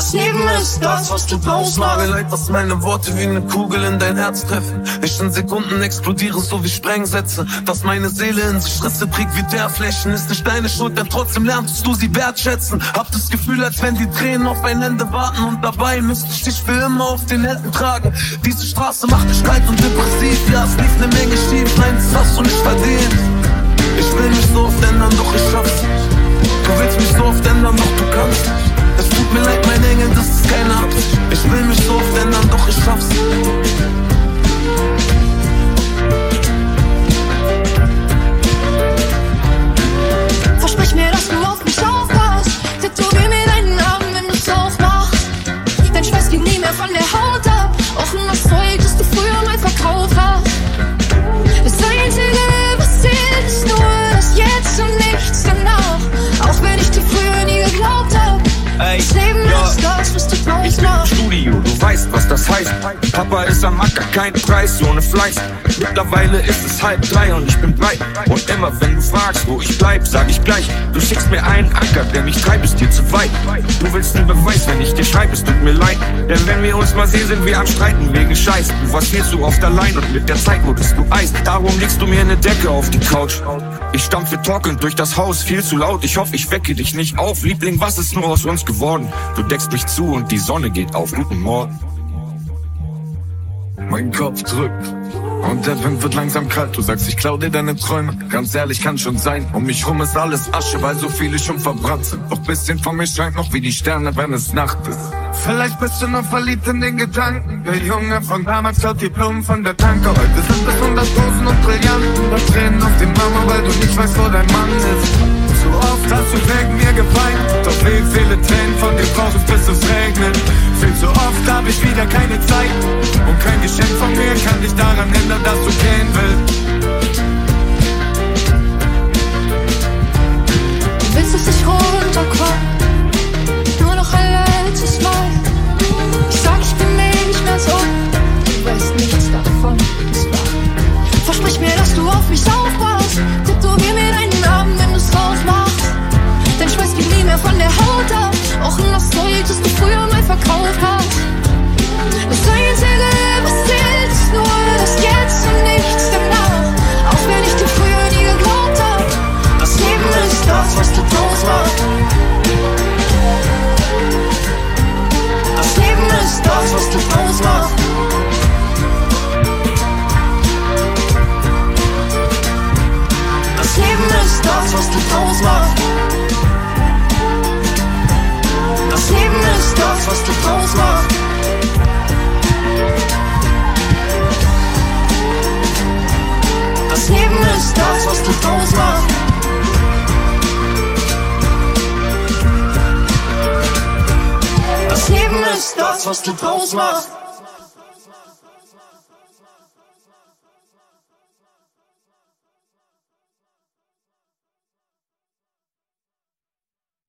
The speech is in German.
Das Leben ist das, was du brauchst. Mir leid, dass meine Worte wie eine Kugel in dein Herz treffen. Ich in Sekunden explodiere, so wie Sprengsätze. Dass meine Seele in sich Risse trägt wie Teerflächen. Ist nicht deine Schuld, denn trotzdem lernst du sie wertschätzen. Hab das Gefühl, als wenn die Tränen auf ein Ende warten. Und dabei müsste ich dich für immer auf den Händen tragen. Diese Straße macht dich kalt und depressiv. Ja, es lief ne Menge schief. Nein, das hast du nicht verdient. Ich will mich so oft weißt, was das heißt. Papa ist am Acker, kein Preis ohne Fleiß. Mittlerweile ist es halb drei und ich bin breit. Und immer wenn du fragst, wo ich bleib, sag ich gleich. Du schickst mir einen Anker, der mich treibt, ist dir zu weit. Du willst einen Beweis, wenn ich dir schreibe, es tut mir leid. Denn wenn wir uns mal sehen, sind wir am Streiten wegen Scheiß. Du warst viel zu oft allein und mit der Zeit wurdest du Eis. Darum legst du mir eine Decke auf die Couch. Ich stampfe torkelnd durch das Haus, viel zu laut. Ich hoffe, ich wecke dich nicht auf. Liebling, was ist nur aus uns geworden? Du deckst mich zu und die Sonne geht auf. Guten Morgen. Mein Kopf drückt. Und der Wind wird langsam kalt. Du sagst, ich klau dir deine Träume. Ganz ehrlich, kann schon sein. Um mich rum ist alles Asche, weil so viele schon verbrannt sind. Doch bisschen von mir scheint noch wie die Sterne, wenn es Nacht ist. Vielleicht bist du noch verliebt in den Gedanken. Der Junge von damals klaut die Blumen von der Tanke. Heute sind es hunderttausend und Brillanten. Und Tränen auf dem Mama, weil du nicht weißt, wo dein Mann ist. Zu oft hast du wegen mir geweint. Doch wie viele Tränen von dir brauch ich, bis es regnet. Viel zu oft hab ich wieder keine Zeit. Daran ändern, dass du gehen willst. Du willst, dass ich runterkomm. Nur noch ein letztes Mal. Ich sag, ich bin nicht mehr so. Du weißt nichts davon. Es war. Versprich mir, dass du auf mich aufpasst. Tätowier mir deinen Namen, wenn du's rausmachst. Dein Schweiß geht nie mehr von der Haut ab. Auch in das das du was du draus machst. Das Leben ist das, was du draus machst. Das Leben ist das, was du draus machst.